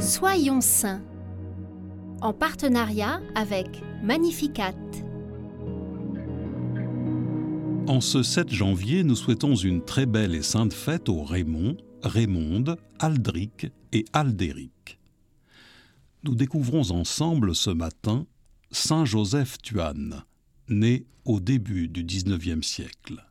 Soyons saints en partenariat avec Magnificat. En ce 7 janvier, nous souhaitons une très belle et sainte fête aux Raymond, Raymonde, Aldric et Aldéric. Nous découvrons ensemble ce matin Saint Joseph Tuan, né au début du XIXe siècle.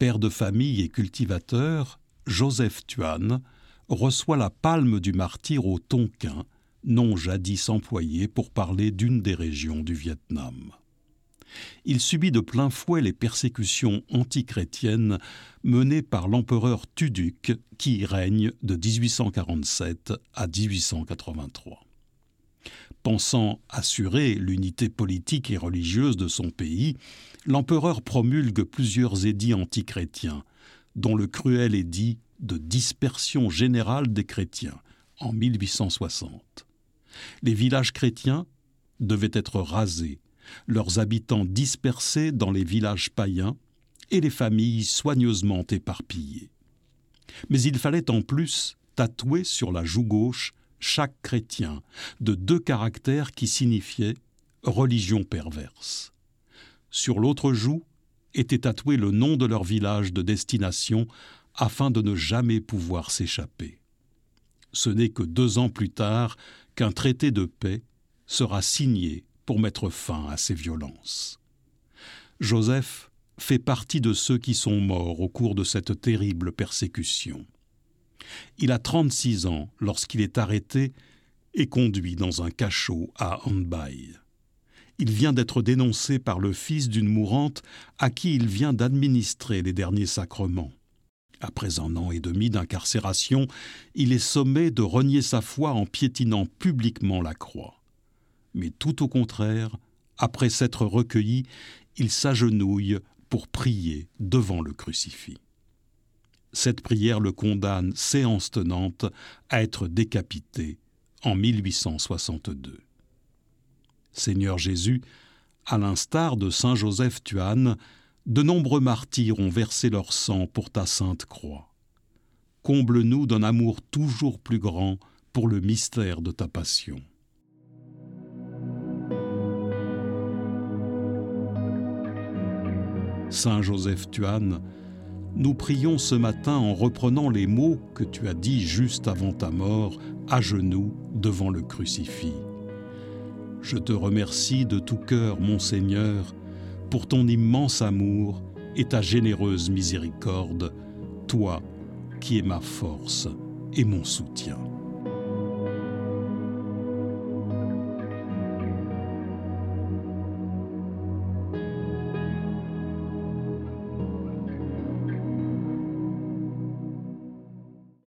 Père de famille et cultivateur, Joseph Tuan reçoit la palme du martyr au Tonkin, nom jadis employé pour parler d'une des régions du Vietnam. Il subit de plein fouet les persécutions antichrétiennes menées par l'empereur Tuduc qui règne de 1847 à 1883. Pensant assurer l'unité politique et religieuse de son pays, l'empereur promulgue plusieurs édits antichrétiens, dont le cruel édit de dispersion générale des chrétiens en 1860. Les villages chrétiens devaient être rasés, leurs habitants dispersés dans les villages païens et les familles soigneusement éparpillées. Mais il fallait en plus tatouer sur la joue gauche chaque chrétien de deux caractères qui signifiaient religion perverse. Sur l'autre joue était tatoué le nom de leur village de destination afin de ne jamais pouvoir s'échapper. Ce n'est que deux ans plus tard qu'un traité de paix sera signé pour mettre fin à ces violences. Joseph fait partie de ceux qui sont morts au cours de cette terrible persécution. Il a 36 ans lorsqu'il est arrêté et conduit dans un cachot à Hanbai. Il vient d'être dénoncé par le fils d'une mourante à qui il vient d'administrer les derniers sacrements. Après un an et demi d'incarcération, il est sommé de renier sa foi en piétinant publiquement la croix. Mais tout au contraire, après s'être recueilli, il s'agenouille pour prier devant le crucifix. Cette prière le condamne, séance tenante, à être décapité en 1862. Seigneur Jésus, à l'instar de Saint Joseph Tuan, de nombreux martyrs ont versé leur sang pour ta sainte croix. Comble-nous d'un amour toujours plus grand pour le mystère de ta passion. Saint Joseph Tuan, nous prions ce matin en reprenant les mots que tu as dits juste avant ta mort, à genoux devant le crucifix. Je te remercie de tout cœur, mon Seigneur, pour ton immense amour et ta généreuse miséricorde, toi qui es ma force et mon soutien.